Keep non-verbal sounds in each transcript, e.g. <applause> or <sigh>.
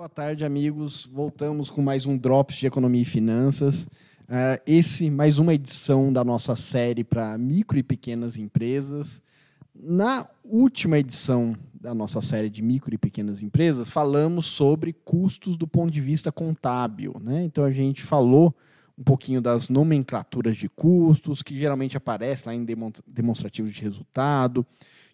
Boa tarde, amigos. Voltamos com mais um Drops de Economia e Finanças. Uh, esse, mais uma edição da nossa série para micro e pequenas empresas. Na última edição da nossa série de micro e pequenas empresas, falamos sobre custos do ponto de vista contábil. Né? Então, a gente falou um pouquinho das nomenclaturas de custos, que geralmente aparece lá em demonstrativos de resultado,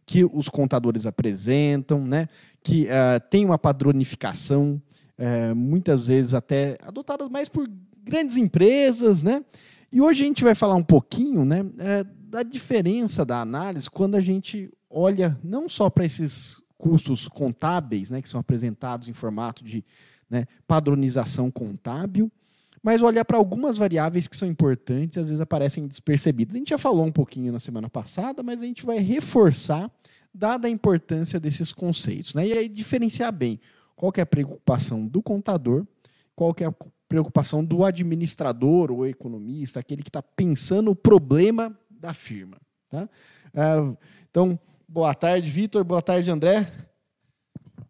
que os contadores apresentam, né? que uh, tem uma padronificação, uh, muitas vezes até adotada mais por grandes empresas, né? E hoje a gente vai falar um pouquinho, né, uh, da diferença da análise quando a gente olha não só para esses custos contábeis, né, que são apresentados em formato de né, padronização contábil, mas olhar para algumas variáveis que são importantes, às vezes aparecem despercebidas. A gente já falou um pouquinho na semana passada, mas a gente vai reforçar dada a importância desses conceitos. Né? E aí diferenciar bem qual é a preocupação do contador, qual é a preocupação do administrador ou economista, aquele que está pensando o problema da firma. Tá? Uh, então, boa tarde, Vitor, boa tarde, André.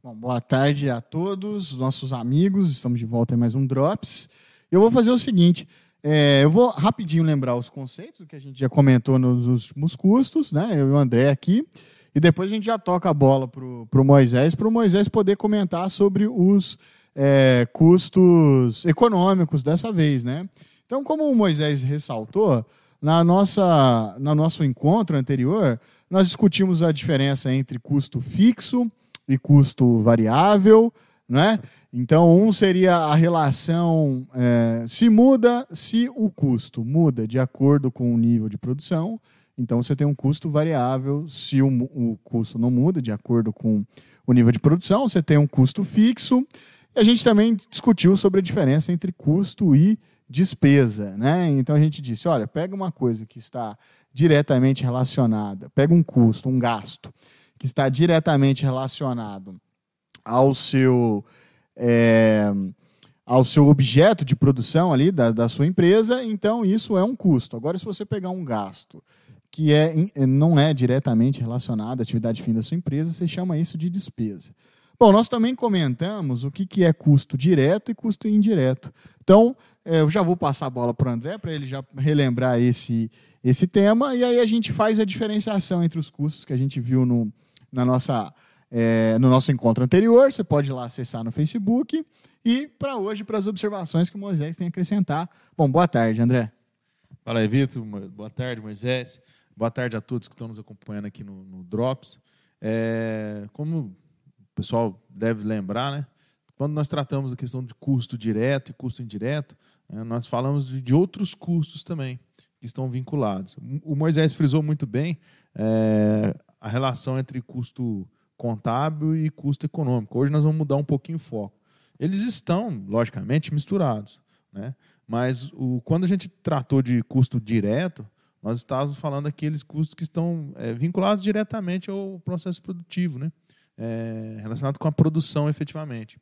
Bom, boa tarde a todos, nossos amigos, estamos de volta em mais um Drops. Eu vou fazer o seguinte, é, eu vou rapidinho lembrar os conceitos que a gente já comentou nos últimos custos, né? eu e o André aqui, e depois a gente já toca a bola para o Moisés, para o Moisés poder comentar sobre os é, custos econômicos dessa vez. Né? Então, como o Moisés ressaltou, na nossa, no nosso encontro anterior, nós discutimos a diferença entre custo fixo e custo variável, né? Então, um seria a relação é, se muda se o custo muda de acordo com o nível de produção, então, você tem um custo variável se o, o custo não muda de acordo com o nível de produção, você tem um custo fixo. E a gente também discutiu sobre a diferença entre custo e despesa. Né? Então, a gente disse: olha, pega uma coisa que está diretamente relacionada, pega um custo, um gasto, que está diretamente relacionado ao seu. É, ao seu objeto de produção ali da, da sua empresa, então isso é um custo. Agora, se você pegar um gasto que é, é, não é diretamente relacionado à atividade fim da sua empresa, você chama isso de despesa. Bom, nós também comentamos o que, que é custo direto e custo indireto. Então, é, eu já vou passar a bola para o André, para ele já relembrar esse, esse tema, e aí a gente faz a diferenciação entre os custos que a gente viu no, na nossa, é, no nosso encontro anterior. Você pode ir lá acessar no Facebook. E para hoje, para as observações que o Moisés tem a acrescentar. Bom, boa tarde, André. Fala aí, Vitor. Boa tarde, Moisés. Boa tarde a todos que estão nos acompanhando aqui no, no Drops. É, como o pessoal deve lembrar, né, quando nós tratamos a questão de custo direto e custo indireto, é, nós falamos de, de, outros custos também que estão vinculados. O Moisés frisou muito bem é, a relação entre custo contábil e custo econômico. Hoje nós vamos mudar um pouquinho o foco. Eles estão, logicamente, misturados. Né? Mas o, quando a gente tratou de custo direto, nós estávamos falando daqueles custos que estão é, vinculados diretamente ao processo produtivo, né? É, relacionado com a produção efetivamente.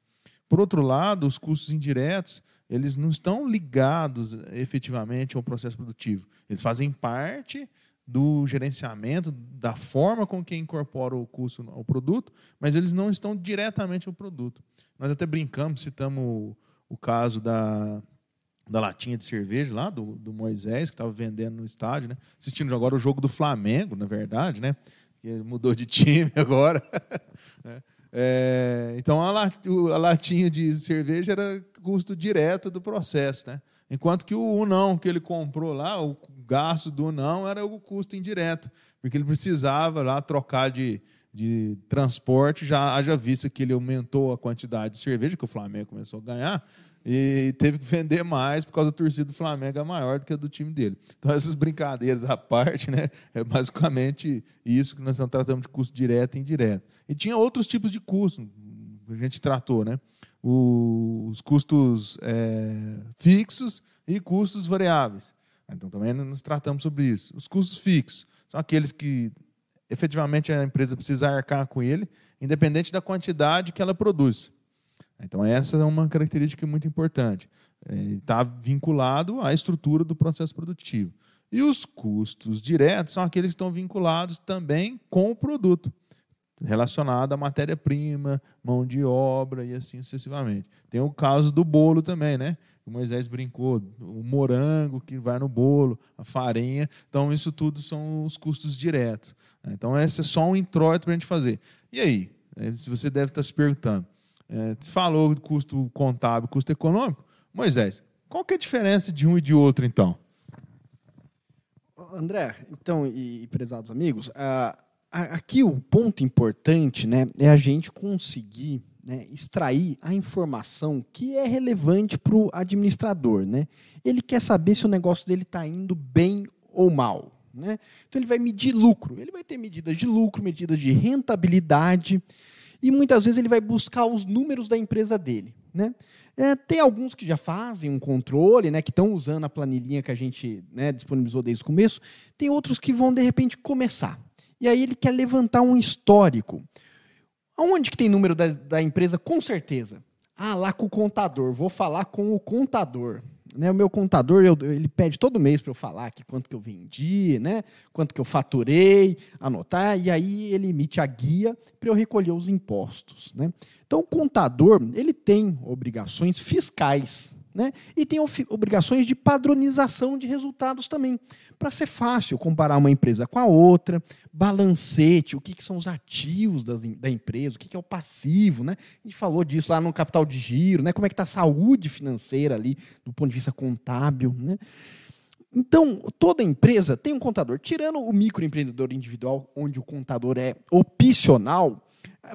Por outro lado, os custos indiretos, eles não estão ligados efetivamente ao processo produtivo. Eles fazem parte do gerenciamento, da forma com que incorpora o custo ao produto, mas eles não estão diretamente ao produto. Nós até brincamos, citamos o caso da, da latinha de cerveja lá, do, do Moisés, que estava vendendo no estádio, né? Assistindo agora o jogo do Flamengo, na verdade, né? Que mudou de <laughs> time agora. Né? é, então a, a, latinha de cerveja era custo direto do processo, né? Enquanto que o Unão que ele comprou lá, o gasto do Unão era o custo indireto, porque ele precisava lá trocar de, de transporte, já haja visto que ele aumentou a quantidade de cerveja que o Flamengo começou a ganhar, e teve que vender mais por causa da torcida do Flamengo é maior do que a do time dele. Então, essas brincadeiras à parte, né, é basicamente isso que nós estamos tratando de custo direto e indireto. E tinha outros tipos de custo que a gente tratou, né? Os custos é, fixos e custos variáveis. Então, também nós tratamos sobre isso. Os custos fixos são aqueles que efetivamente a empresa precisa arcar com ele, independente da quantidade que ela produz. Então, essa é uma característica muito importante. Está é, vinculado à estrutura do processo produtivo. E os custos diretos são aqueles que estão vinculados também com o produto. Relacionada à matéria-prima, mão de obra e assim sucessivamente. Tem o caso do bolo também, né? O Moisés brincou, o morango que vai no bolo, a farinha. Então, isso tudo são os custos diretos. Então, esse é só um introito para a gente fazer. E aí? É, você deve estar se perguntando. É, falou de custo contábil, custo econômico. Moisés, qual que é a diferença de um e de outro, então? André, então, e, prezados amigos, uh, aqui o ponto importante né, é a gente conseguir né, extrair a informação que é relevante para o administrador. Né? Ele quer saber se o negócio dele está indo bem ou mal. Né? Então ele vai medir lucro, ele vai ter medidas de lucro, medidas de rentabilidade, e muitas vezes ele vai buscar os números da empresa dele. Né? É, tem alguns que já fazem um controle, né, que estão usando a planilhinha que a gente né, disponibilizou desde o começo. Tem outros que vão, de repente, começar. E aí ele quer levantar um histórico. Aonde que tem número da, da empresa? Com certeza. Ah, lá com o contador. Vou falar com o contador. Né, o meu contador, eu, ele pede todo mês para eu falar aqui quanto que eu vendi, né, quanto que eu faturei, anotar, e aí ele emite a guia para eu recolher os impostos. Né? Então, o contador ele tem obrigações fiscais né? e tem obrigações de padronização de resultados também para ser fácil comparar uma empresa com a outra, balancete, o que, que são os ativos das, da empresa, o que, que é o passivo. Né? A gente falou disso lá no capital de giro, né? como é que está a saúde financeira ali, do ponto de vista contábil. Né? Então, toda empresa tem um contador. Tirando o microempreendedor individual, onde o contador é opcional,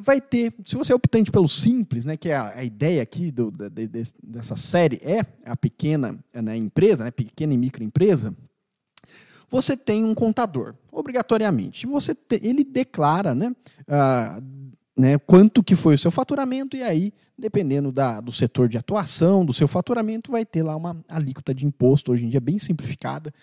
vai ter, se você é optante pelo simples, né, que é a, a ideia aqui do, de, de, dessa série é a pequena né, empresa, né, pequena e microempresa, você tem um contador, obrigatoriamente. Você te, ele declara né, né, quanto que foi o seu faturamento, e aí, dependendo da, do setor de atuação, do seu faturamento, vai ter lá uma alíquota de imposto, hoje em dia bem simplificada.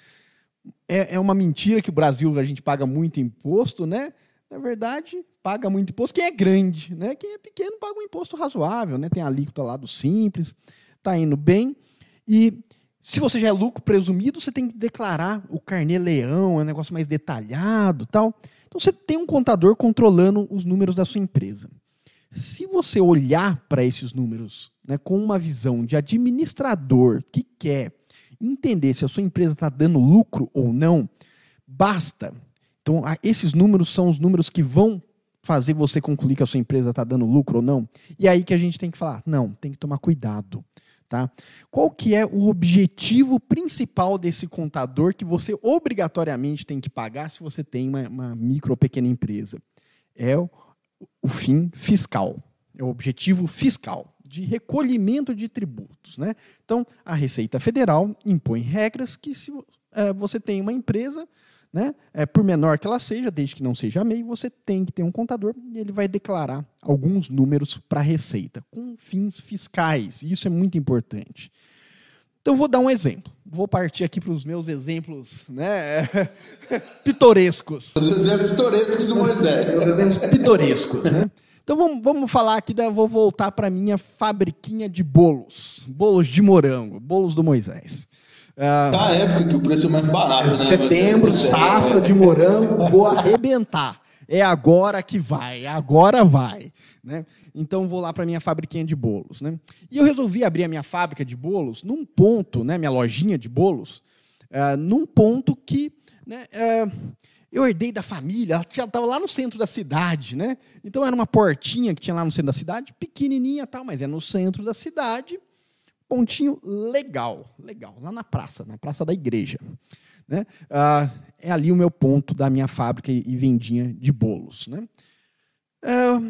É, é uma mentira que o Brasil a gente paga muito imposto, né? Na verdade, paga muito imposto quem é grande, né? Quem é pequeno paga um imposto razoável, né? Tem a alíquota lá do simples, está indo bem. E se você já é lucro presumido, você tem que declarar o carnê-leão, é um negócio mais detalhado tal. Então você tem um contador controlando os números da sua empresa. Se você olhar para esses números né, com uma visão de administrador que quer entender se a sua empresa está dando lucro ou não, basta. Então, esses números são os números que vão fazer você concluir que a sua empresa está dando lucro ou não. E é aí que a gente tem que falar, não, tem que tomar cuidado. Tá? Qual que é o objetivo principal desse contador que você obrigatoriamente tem que pagar se você tem uma, uma micro ou pequena empresa? É o, o, fim fiscal, é o objetivo fiscal de recolhimento de tributos. Né? Então, a Receita Federal impõe regras que se é, você tem uma empresa, né? É, por menor que ela seja, desde que não seja MEI, você tem que ter um contador e ele vai declarar alguns números para a Receita, com fins fiscais. E isso é muito importante. Então, vou dar um exemplo. Vou partir aqui para os meus exemplos né, <laughs> pitorescos. Os exemplos pitorescos do Moisés. Os exemplos pitorescos. Né? Então, vamos, vamos falar aqui, da, vou voltar para a minha fabriquinha de bolos. Bolos de morango, bolos do Moisés. Ah, tá a época que o preço é mais barato, né? Setembro, safra de morango, vou arrebentar. É agora que vai, agora vai. Né? Então vou lá para minha fabriquinha de bolos. Né? E eu resolvi abrir a minha fábrica de bolos num ponto, né, minha lojinha de bolos, uh, num ponto que né, uh, eu herdei da família, ela estava lá no centro da cidade. Né? Então era uma portinha que tinha lá no centro da cidade, pequenininha tal, mas é no centro da cidade pontinho legal, legal, lá na praça, na praça da igreja. Né? Ah, é ali o meu ponto da minha fábrica e vendinha de bolos. Né? Ah,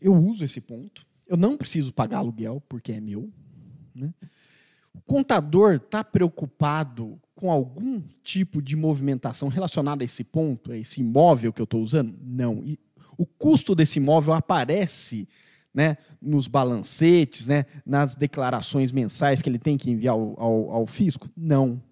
eu uso esse ponto, eu não preciso pagar aluguel porque é meu. Né? O contador está preocupado com algum tipo de movimentação relacionada a esse ponto, a esse imóvel que eu estou usando? Não. E o custo desse imóvel aparece né, nos balancetes, né, nas declarações mensais que ele tem que enviar ao, ao, ao fisco? Não.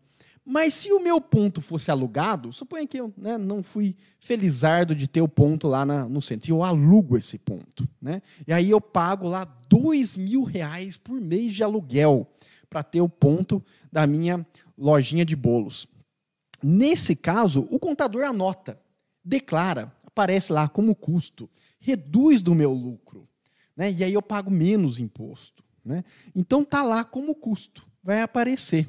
Mas se o meu ponto fosse alugado, suponha que eu né, não fui felizardo de ter o ponto lá na, no centro, e eu alugo esse ponto. Né? E aí eu pago lá dois mil reais por mês de aluguel para ter o ponto da minha lojinha de bolos. Nesse caso, o contador anota, declara, aparece lá como custo reduz do meu lucro. Né? E aí eu pago menos imposto. Né? Então tá lá como custo, vai aparecer.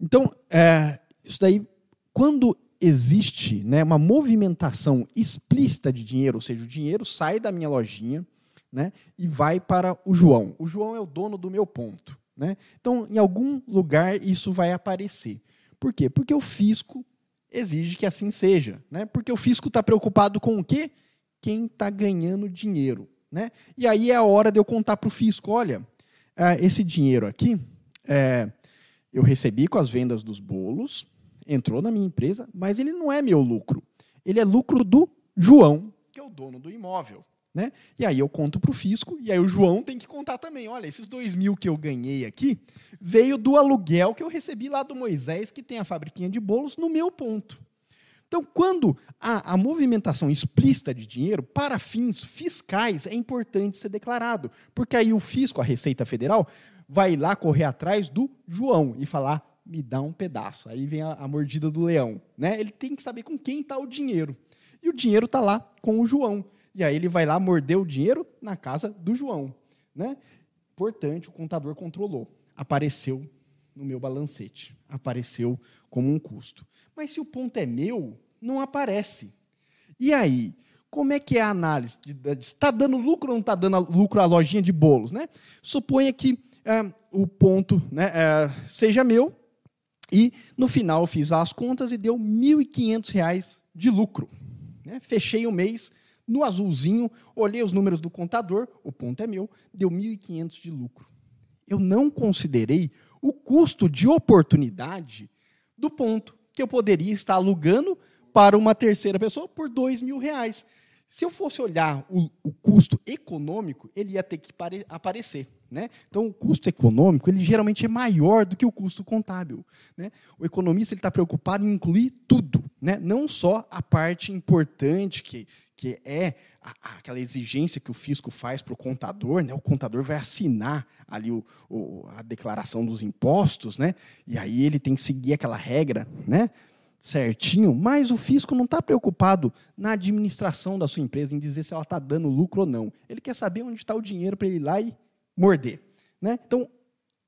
Então, é, isso daí, quando existe né, uma movimentação explícita de dinheiro, ou seja, o dinheiro sai da minha lojinha né, e vai para o João. O João é o dono do meu ponto. Né? Então, em algum lugar, isso vai aparecer. Por quê? Porque o fisco exige que assim seja. Né? Porque o fisco está preocupado com o quê? Quem está ganhando dinheiro. Né? E aí é a hora de eu contar para o fisco: olha, ah, esse dinheiro aqui é, eu recebi com as vendas dos bolos, entrou na minha empresa, mas ele não é meu lucro. Ele é lucro do João, que é o dono do imóvel. Né? E aí eu conto para o fisco, e aí o João tem que contar também. Olha, esses dois mil que eu ganhei aqui veio do aluguel que eu recebi lá do Moisés, que tem a fabriquinha de bolos, no meu ponto. Então, quando há a movimentação explícita de dinheiro para fins fiscais, é importante ser declarado. Porque aí o fisco, a Receita Federal, vai lá correr atrás do João e falar: me dá um pedaço. Aí vem a, a mordida do leão. Né? Ele tem que saber com quem está o dinheiro. E o dinheiro está lá com o João. E aí ele vai lá morder o dinheiro na casa do João. Né? Importante, o contador controlou. Apareceu no meu balancete. Apareceu como um custo. Mas se o ponto é meu, não aparece. E aí? Como é que é a análise? Está dando lucro ou não está dando lucro a lojinha de bolos? Né? Suponha que é, o ponto né, é, seja meu e no final eu fiz as contas e deu R$ 1.500 de lucro. Né? Fechei o mês no azulzinho, olhei os números do contador, o ponto é meu, deu 1.500 de lucro. Eu não considerei o custo de oportunidade do ponto que eu poderia estar alugando para uma terceira pessoa por dois mil reais. Se eu fosse olhar o, o custo econômico, ele ia ter que pare, aparecer. Né? Então, o custo econômico ele geralmente é maior do que o custo contábil. Né? O economista está preocupado em incluir tudo, né? não só a parte importante que, que é a, aquela exigência que o fisco faz para o contador, né? o contador vai assinar ali o, o, a declaração dos impostos, né? e aí ele tem que seguir aquela regra né? Certinho, mas o fisco não está preocupado na administração da sua empresa, em dizer se ela está dando lucro ou não. Ele quer saber onde está o dinheiro para ele ir lá e morder. Né? Então,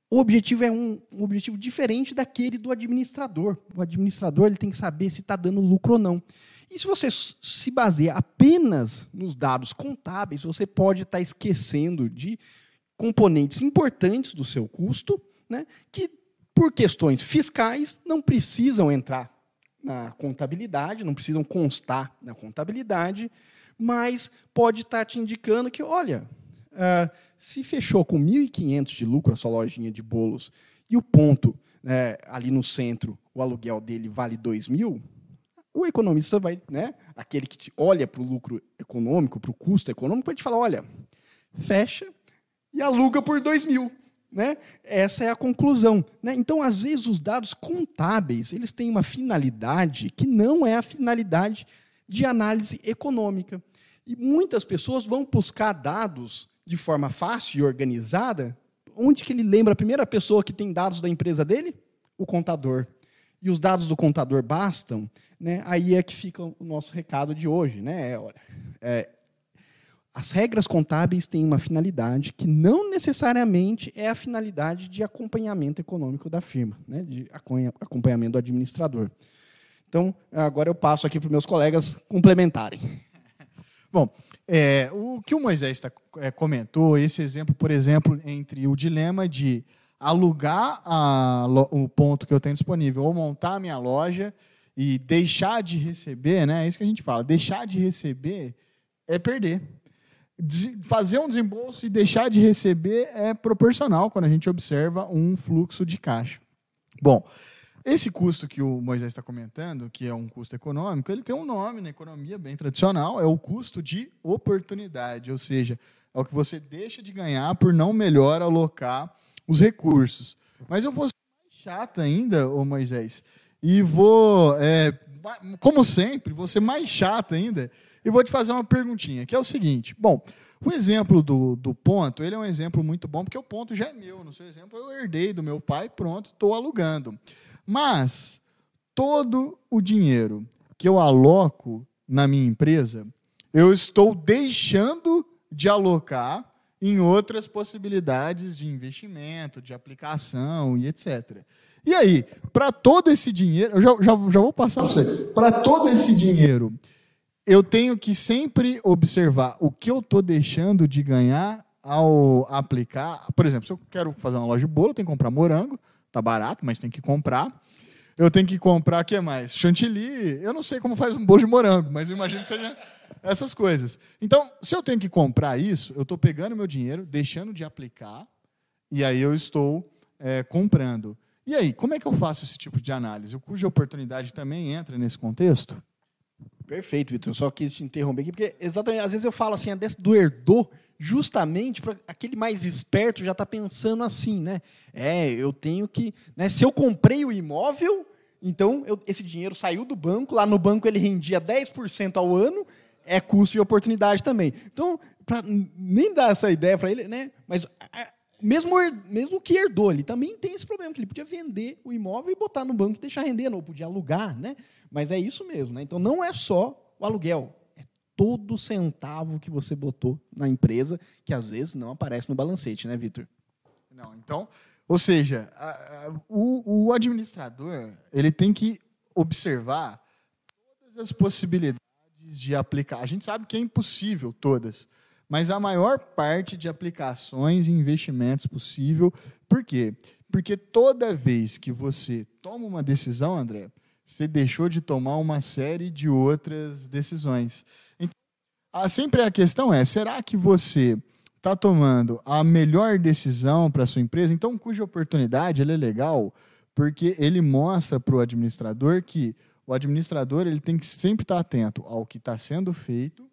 o objetivo é um, um, objetivo diferente daquele do administrador. O administrador ele tem que saber se está dando lucro ou não. E se você se baseia apenas nos dados contábeis, você pode estar esquecendo de componentes importantes do seu custo, né, que, por questões fiscais, não precisam entrar na contabilidade, não precisam constar na contabilidade, mas pode estar te indicando que, olha, uh, se fechou com 1.500 de lucro a sua lojinha de bolos e o ponto né, ali no centro, o aluguel dele vale 2 mil, o economista vai, né, aquele que olha para o lucro econômico, para o custo econômico, vai te falar, olha, fecha e aluga por 2 mil. Né? Essa é a conclusão. Né? Então, às vezes, os dados contábeis eles têm uma finalidade que não é a finalidade de análise econômica. E muitas pessoas vão buscar dados de forma fácil e organizada. Onde que ele lembra a primeira pessoa que tem dados da empresa dele? O contador. E os dados do contador bastam né, aí é que fica o nosso recado de hoje. Né? É, é, as regras contábeis têm uma finalidade que não necessariamente é a finalidade de acompanhamento econômico da firma, né, de acompanhamento do administrador. Então, agora eu passo aqui para os meus colegas complementarem. <laughs> Bom, é, o que o Moisés tá, é, comentou, esse exemplo, por exemplo, entre o dilema de alugar a, o ponto que eu tenho disponível ou montar a minha loja e deixar de receber, né? É isso que a gente fala. Deixar de receber é perder. Fazer um desembolso e deixar de receber é proporcional quando a gente observa um fluxo de caixa. Bom, esse custo que o Moisés está comentando, que é um custo econômico, ele tem um nome na economia bem tradicional, é o custo de oportunidade, ou seja, é o que você deixa de ganhar por não melhor alocar os recursos. Mas eu vou ser mais chato ainda, ô Moisés, e vou, é, como sempre, vou ser mais chato ainda e vou te fazer uma perguntinha, que é o seguinte. Bom, o exemplo do, do ponto, ele é um exemplo muito bom, porque o ponto já é meu. No seu exemplo, eu herdei do meu pai, pronto, estou alugando. Mas todo o dinheiro que eu aloco na minha empresa, eu estou deixando de alocar em outras possibilidades de investimento, de aplicação e etc. E aí, para todo esse dinheiro, eu já, já, já vou passar para você, para todo esse dinheiro, eu tenho que sempre observar o que eu estou deixando de ganhar ao aplicar. Por exemplo, se eu quero fazer uma loja de bolo, eu tenho que comprar morango, tá barato, mas tem que comprar. Eu tenho que comprar, o que mais? Chantilly. Eu não sei como faz um bolo de morango, mas eu imagino que seja essas coisas. Então, se eu tenho que comprar isso, eu estou pegando meu dinheiro, deixando de aplicar, e aí eu estou é, comprando. E aí, como é que eu faço esse tipo de análise? O de oportunidade também entra nesse contexto? Perfeito, Vitor. Só quis te interromper aqui, porque exatamente, às vezes eu falo assim, a desse do herdou, justamente para aquele mais esperto já está pensando assim, né? É, eu tenho que. Né, se eu comprei o imóvel, então eu, esse dinheiro saiu do banco, lá no banco ele rendia 10% ao ano, é custo de oportunidade também. Então, para nem dar essa ideia para ele, né? Mas mesmo, mesmo que herdou, ele também tem esse problema, que ele podia vender o imóvel e botar no banco e deixar rendendo, ou podia alugar, né? Mas é isso mesmo, né? Então não é só o aluguel, é todo centavo que você botou na empresa, que às vezes não aparece no balancete, né, Vitor? Não, então, ou seja, a, a, o, o administrador ele tem que observar todas as possibilidades de aplicar. A gente sabe que é impossível todas, mas a maior parte de aplicações e investimentos possível. Por quê? Porque toda vez que você toma uma decisão, André, você deixou de tomar uma série de outras decisões. Então, sempre a questão é: será que você está tomando a melhor decisão para sua empresa? Então, cuja oportunidade é legal, porque ele mostra para o administrador que o administrador ele tem que sempre estar atento ao que está sendo feito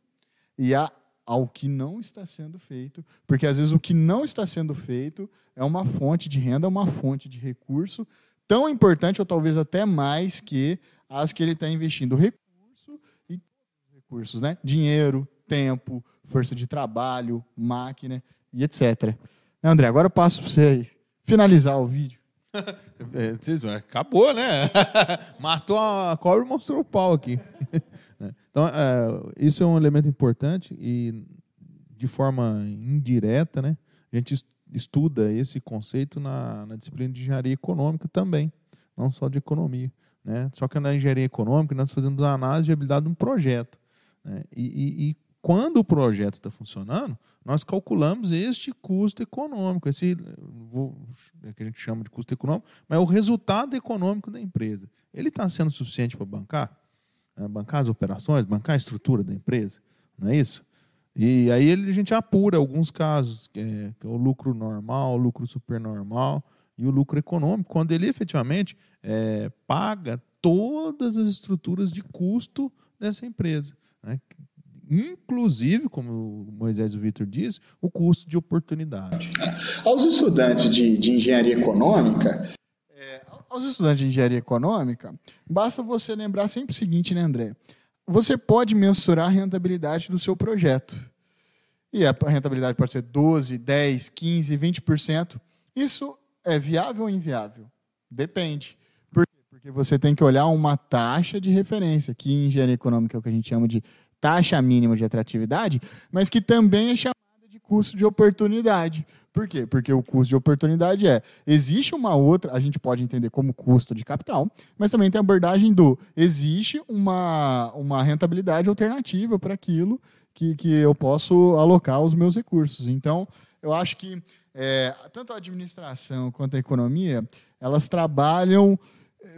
e a ao que não está sendo feito, porque às vezes o que não está sendo feito é uma fonte de renda, uma fonte de recurso tão importante ou talvez até mais que as que ele está investindo recurso e recursos, né? Dinheiro, tempo, força de trabalho, máquina e etc. André, agora eu passo para você aí, finalizar o vídeo. <laughs> É, acabou, né? <laughs> Matou a cobra e mostrou o pau aqui. <laughs> Então, é, isso é um elemento importante e, de forma indireta, né, a gente estuda esse conceito na, na disciplina de engenharia econômica também, não só de economia. Né? Só que na engenharia econômica nós fazemos a análise de habilidade de um projeto. Né? E, e, e, quando o projeto está funcionando, nós calculamos este custo econômico, esse vou, é que a gente chama de custo econômico, mas é o resultado econômico da empresa. Ele está sendo suficiente para bancar? Né, bancar as operações, bancar a estrutura da empresa, não é isso? E aí a gente apura alguns casos, que é, que é o lucro normal, o lucro supernormal e o lucro econômico, quando ele efetivamente é, paga todas as estruturas de custo dessa empresa. Né? Inclusive, como o Moisés e o Vitor diz, o custo de oportunidade. Aos estudantes de, de engenharia econômica, aos estudantes de engenharia econômica, basta você lembrar sempre o seguinte, né, André? Você pode mensurar a rentabilidade do seu projeto. E a rentabilidade pode ser 12, 10, 15, 20%. Isso é viável ou inviável? Depende. Por quê? Porque você tem que olhar uma taxa de referência, que em engenharia econômica é o que a gente chama de taxa mínima de atratividade, mas que também é chamada custo de oportunidade. Por quê? Porque o custo de oportunidade é, existe uma outra, a gente pode entender como custo de capital, mas também tem a abordagem do, existe uma, uma rentabilidade alternativa para aquilo que, que eu posso alocar os meus recursos. Então, eu acho que é, tanto a administração quanto a economia, elas trabalham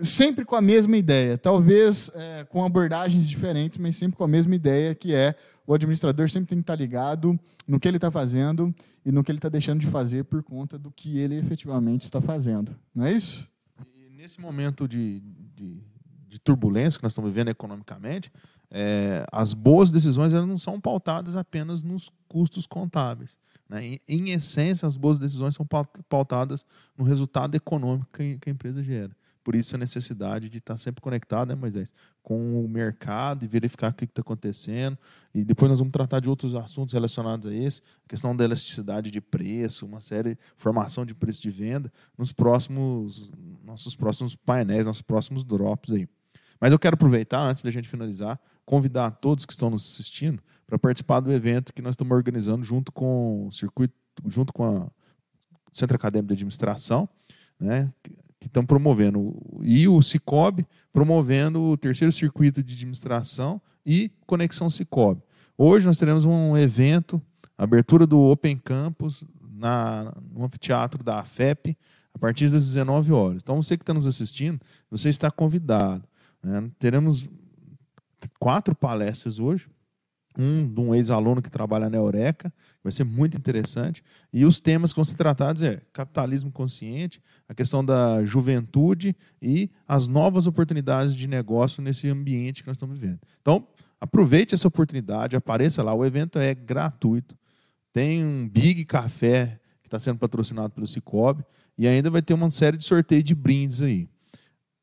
sempre com a mesma ideia, talvez é, com abordagens diferentes, mas sempre com a mesma ideia, que é o administrador sempre tem que estar ligado no que ele está fazendo e no que ele está deixando de fazer por conta do que ele efetivamente está fazendo. Não é isso? E nesse momento de, de, de turbulência que nós estamos vivendo economicamente, é, as boas decisões elas não são pautadas apenas nos custos contábeis. Né? Em, em, essência, as boas decisões são pautadas no resultado econômico que, que a empresa gera. Por isso a necessidade de estar sempre conectado, né, Moisés? Com o mercado e verificar o que está acontecendo. E depois nós vamos tratar de outros assuntos relacionados a esse, a questão da elasticidade de preço, uma série, formação de preço de venda, nos próximos, nossos próximos painéis, nossos próximos drops aí. Mas eu quero aproveitar, antes da gente finalizar, convidar todos que estão nos assistindo para participar do evento que nós estamos organizando junto com o circuito, junto com a Centro Acadêmico de Administração, né, que estão promovendo, e o Cicobi promovendo o terceiro circuito de administração e Conexão Cicobi. Hoje nós teremos um evento, abertura do Open Campus na, no anfiteatro da AFEP, a partir das 19 horas. Então, você que está nos assistindo, você está convidado. Né? Teremos quatro palestras hoje. Um de um ex-aluno que trabalha na Eureka, vai ser muito interessante. E os temas que vão ser tratados é capitalismo consciente, a questão da juventude e as novas oportunidades de negócio nesse ambiente que nós estamos vivendo. Então, aproveite essa oportunidade, apareça lá. O evento é gratuito. Tem um Big Café que está sendo patrocinado pelo Cicobi. E ainda vai ter uma série de sorteios de brindes aí.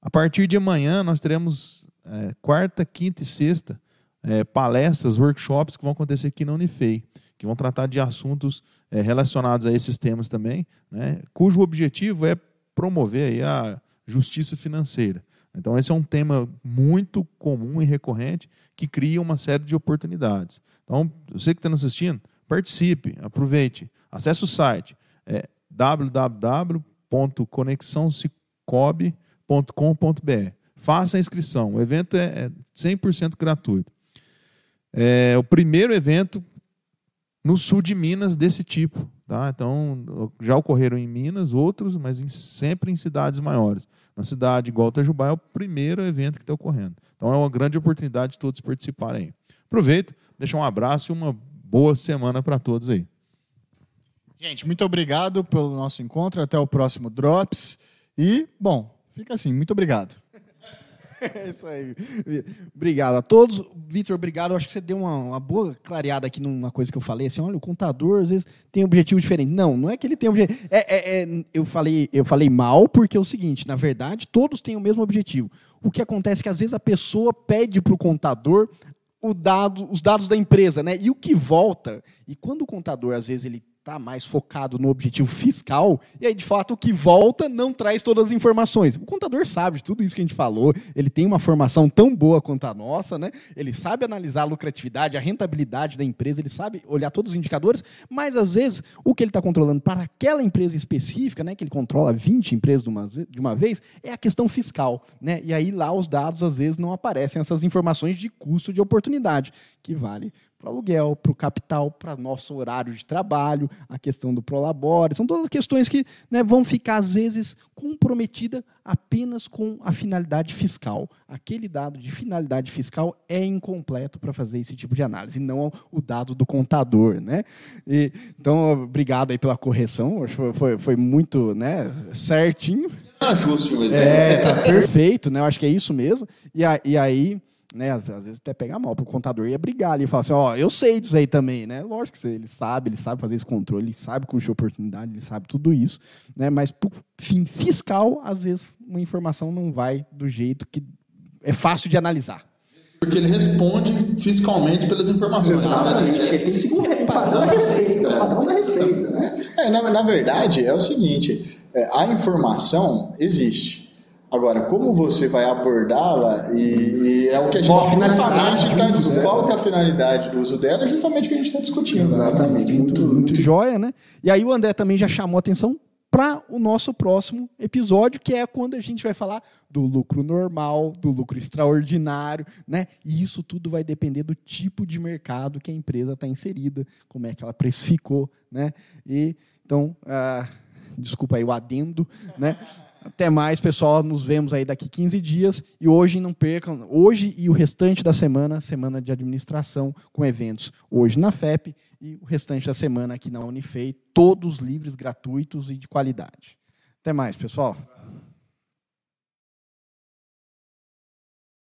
A partir de amanhã, nós teremos é, quarta, quinta e sexta é, palestras, workshops que vão acontecer aqui na Unifei, que vão tratar de assuntos é, relacionados a esses temas também, né, cujo objetivo é promover a justiça financeira. Então, esse é um tema muito comum e recorrente que cria uma série de oportunidades. Então, você que está nos assistindo, participe, aproveite, acesse o site é, www.conexãocicobi.com.br. Faça a inscrição. O evento é 100% gratuito. É o primeiro evento no sul de Minas desse tipo. Tá? Então, já ocorreram em Minas outros, mas em, sempre em cidades maiores. Na cidade igual Itajubá é o primeiro evento que está ocorrendo. Então, é uma grande oportunidade de todos participarem. Aproveito, deixar um abraço e uma boa semana para todos aí. Gente, muito obrigado pelo nosso encontro. Até o próximo Drops. E, bom, fica assim. Muito obrigado. É <laughs> isso aí. Obrigado a todos. Vitor, obrigado. acho que você deu uma, uma, boa clareada aqui numa coisa que eu falei. Assim, olha, o contador às vezes tem objetivo diferente. Não, não é que ele tem objetivo. É, é, é, eu, falei, eu falei mal porque é o seguinte: na verdade, todos têm o mesmo objetivo. O que acontece é que às vezes a pessoa pede para o contador o dado, os dados da empresa, né? E o que volta, e quando o contador às vezes ele está mais focado no objetivo fiscal, e aí, de fato, o que volta não traz todas as informações. O contador sabe de tudo isso que a gente falou, ele tem uma formação tão boa quanto a nossa, né? ele sabe analisar a lucratividade, a rentabilidade da empresa, ele sabe olhar todos os indicadores, mas, às vezes, o que ele está controlando para aquela empresa específica, né, que ele controla 20 empresas de uma, de uma vez, é a questão fiscal. Né? E aí, lá, os dados, às vezes, não aparecem essas informações de custo de oportunidade, que vale para o aluguel, para o capital, para nosso horário de trabalho, a questão do prolabore. São todas questões que né, vão ficar, às vezes, comprometidas apenas com a finalidade fiscal. Aquele dado de finalidade fiscal é incompleto para fazer esse tipo de análise, e não o dado do contador. Né? E, então, obrigado aí pela correção, foi, foi muito né, certinho. Ajuste, mas é, tá perfeito, né? Eu acho que é isso mesmo. E, a, e aí né, às vezes até pegar mal, para o contador ia brigar ali e falar assim, ó, eu sei disso aí também, né? Lógico que ele sabe, ele sabe fazer esse controle, ele sabe curtir oportunidade, ele sabe tudo isso, né? Mas por fim fiscal, às vezes uma informação não vai do jeito que é fácil de analisar. Porque ele responde fiscalmente pelas informações. Exatamente, porque tem que seguir o padrão da receita, o padrão da receita, né? É, na, na verdade, é o seguinte, é, a informação existe. Agora, como você vai abordá-la e, e, é o que a gente justamente está qual que é a finalidade do uso dela, é justamente o que a gente está discutindo. Né? Exatamente, muito, muito joia, né? E aí o André também já chamou atenção para o nosso próximo episódio, que é quando a gente vai falar do lucro normal, do lucro extraordinário, né? E isso tudo vai depender do tipo de mercado que a empresa está inserida, como é que ela precificou, né? E então, uh, desculpa aí o adendo, né? Até mais, pessoal. Nos vemos aí daqui 15 dias. E hoje não percam, hoje e o restante da semana, semana de administração, com eventos hoje na FEP e o restante da semana aqui na Unifei, todos livres, gratuitos e de qualidade. Até mais, pessoal.